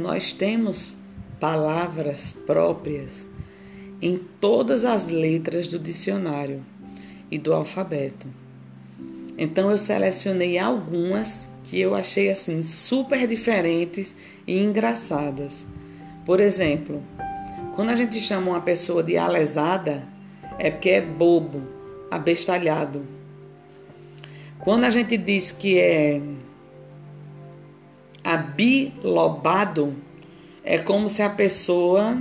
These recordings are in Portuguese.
nós temos palavras próprias em todas as letras do dicionário e do alfabeto. Então eu selecionei algumas que eu achei assim super diferentes e engraçadas. Por exemplo, quando a gente chama uma pessoa de alesada, é porque é bobo, abestalhado. Quando a gente diz que é abilobado, é como se a pessoa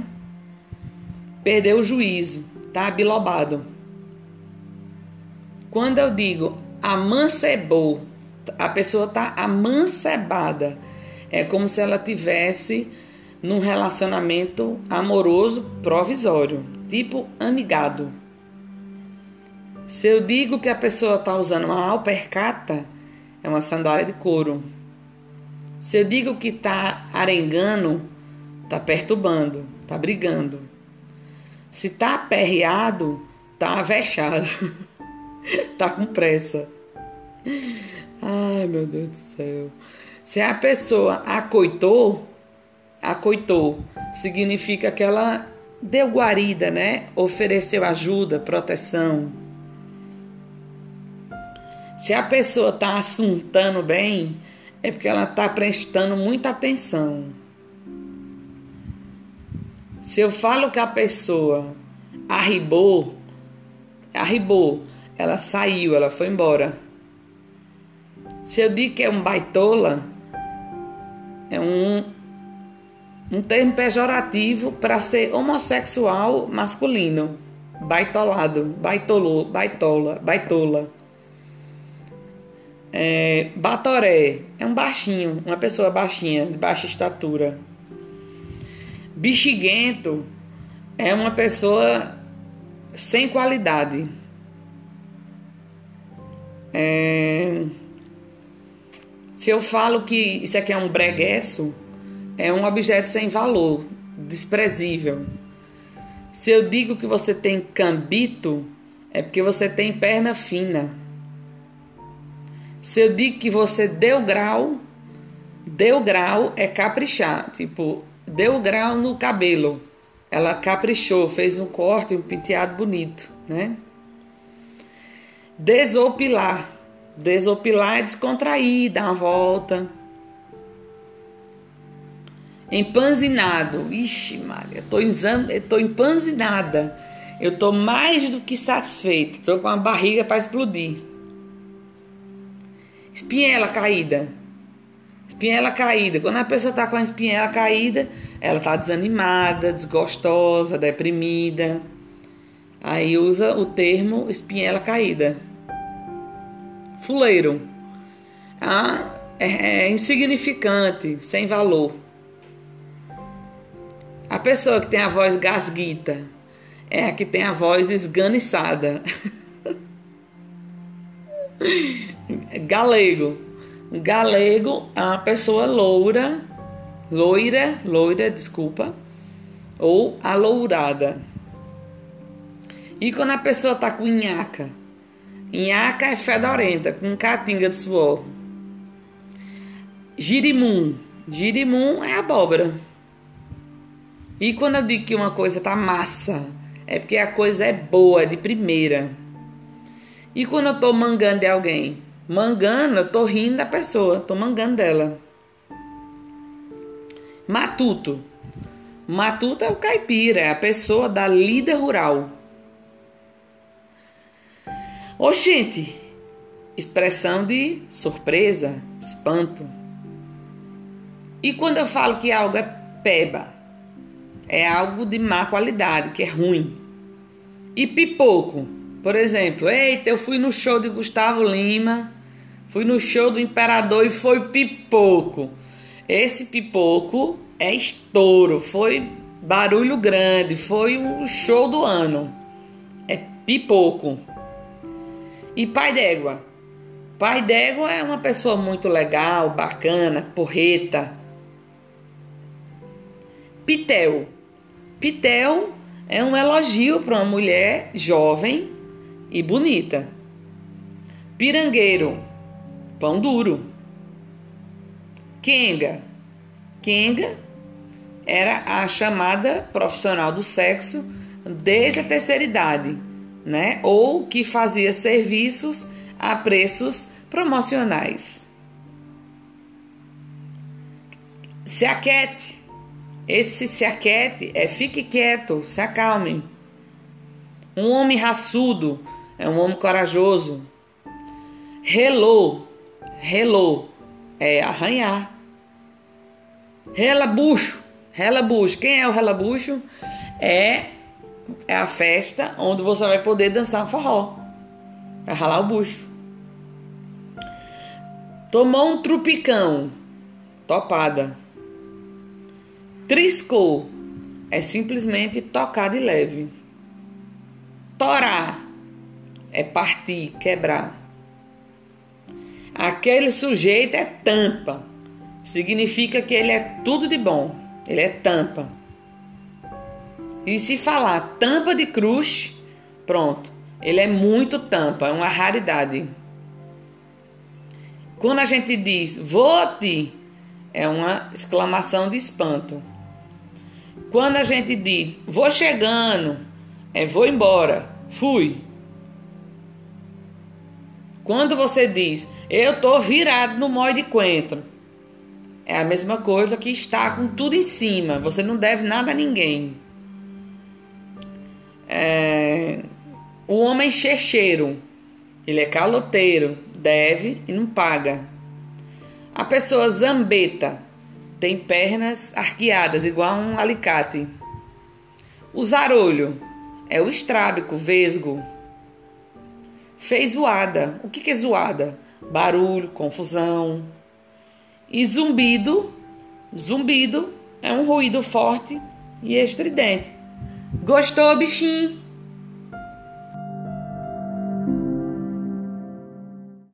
perdeu o juízo, tá abilobado. Quando eu digo amancebou, a pessoa tá amancebada. É como se ela tivesse num relacionamento amoroso provisório, tipo amigado. Se eu digo que a pessoa está usando uma alpercata, é uma sandália de couro. Se eu digo que está arengando, está perturbando, está brigando. Se está aperreado, está avexado, está com pressa. Ai, meu Deus do céu. Se a pessoa acoitou, acoitou, significa que ela deu guarida, né? Ofereceu ajuda, proteção. Se a pessoa está assuntando bem, é porque ela está prestando muita atenção. Se eu falo que a pessoa arribou, arribou, ela saiu, ela foi embora. Se eu digo que é um baitola, é um, um termo pejorativo para ser homossexual masculino. Baitolado, baitolô, baitola, baitola. É, batoré é um baixinho, uma pessoa baixinha, de baixa estatura. Bexiguento é uma pessoa sem qualidade. É, se eu falo que isso aqui é um breguesso, é um objeto sem valor, desprezível. Se eu digo que você tem cambito, é porque você tem perna fina. Se eu digo que você deu grau, deu grau é caprichar, tipo, deu grau no cabelo. Ela caprichou, fez um corte, um penteado bonito, né? Desopilar Desopilar é descontrair, dar uma volta. Empanzinado. Ixi, Maria, tô, exam... tô empanzinada. Eu tô mais do que satisfeita. Tô com a barriga para explodir. Espinhela caída. Espinhela caída. Quando a pessoa tá com a espinhela caída, ela tá desanimada, desgostosa, deprimida. Aí usa o termo espinhela caída fuleiro. Ah, é, é insignificante, sem valor. A pessoa que tem a voz gasguita é a que tem a voz esganiçada. Galego. Galego é uma pessoa loura, loira, loira, desculpa, ou alourada. E quando a pessoa tá com nhaca, Inhaca é fedorenta, com catinga de suor. Girimum. Girimum é abóbora. E quando eu digo que uma coisa tá massa, é porque a coisa é boa, de primeira. E quando eu tô mangando de alguém? Mangando, eu tô rindo da pessoa, tô mangando dela. Matuto. Matuto é o caipira, é a pessoa da lida rural. Oxente! Expressão de surpresa, espanto. E quando eu falo que algo é peba, é algo de má qualidade, que é ruim. E pipoco, por exemplo, eita, eu fui no show de Gustavo Lima, fui no show do Imperador e foi pipoco. Esse pipoco é estouro, foi barulho grande, foi o show do ano. É pipoco. E pai d'égua? Pai d'égua é uma pessoa muito legal, bacana, porreta. Pitel. Pitel é um elogio para uma mulher jovem e bonita. Pirangueiro, pão duro. Quenga. Quenga era a chamada profissional do sexo desde a terceira idade, né? Ou que fazia serviços a preços promocionais. Se aquete. Esse se aquete é fique quieto, se acalme. Um homem raçudo é um homem corajoso. Relou, relou é arranhar. Relabucho, relabucho. Quem é o relabucho? É, é a festa onde você vai poder dançar forró. Vai ralar o bucho. Tomou um trupicão. Topada. Triscou. É simplesmente tocar de leve. Torar. É partir, quebrar. Aquele sujeito é tampa. Significa que ele é tudo de bom. Ele é tampa. E se falar tampa de cruz, pronto. Ele é muito tampa, é uma raridade. Quando a gente diz vou-te, é uma exclamação de espanto. Quando a gente diz vou chegando, é vou embora, fui. Quando você diz eu tô virado no mói de coentro, é a mesma coisa que está com tudo em cima. Você não deve nada a ninguém. É... O homem checheiro, ele é caloteiro, deve e não paga. A pessoa zambeta tem pernas arqueadas, igual um alicate. O zarolho é o estrábico, vesgo. Fez zoada. O que é zoada? Barulho, confusão. E zumbido, zumbido é um ruído forte e estridente. Gostou, bichinho?